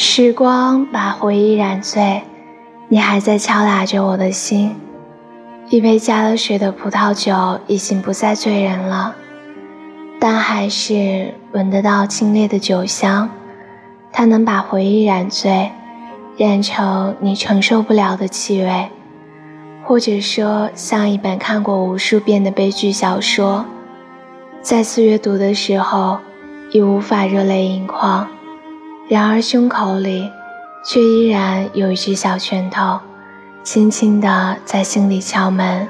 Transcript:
时光把回忆染醉，你还在敲打着我的心。一杯加了水的葡萄酒已经不再醉人了，但还是闻得到清冽的酒香。它能把回忆染醉，染成你承受不了的气味，或者说像一本看过无数遍的悲剧小说，再次阅读的时候已无法热泪盈眶。然而，胸口里却依然有一只小拳头，轻轻地在心里敲门。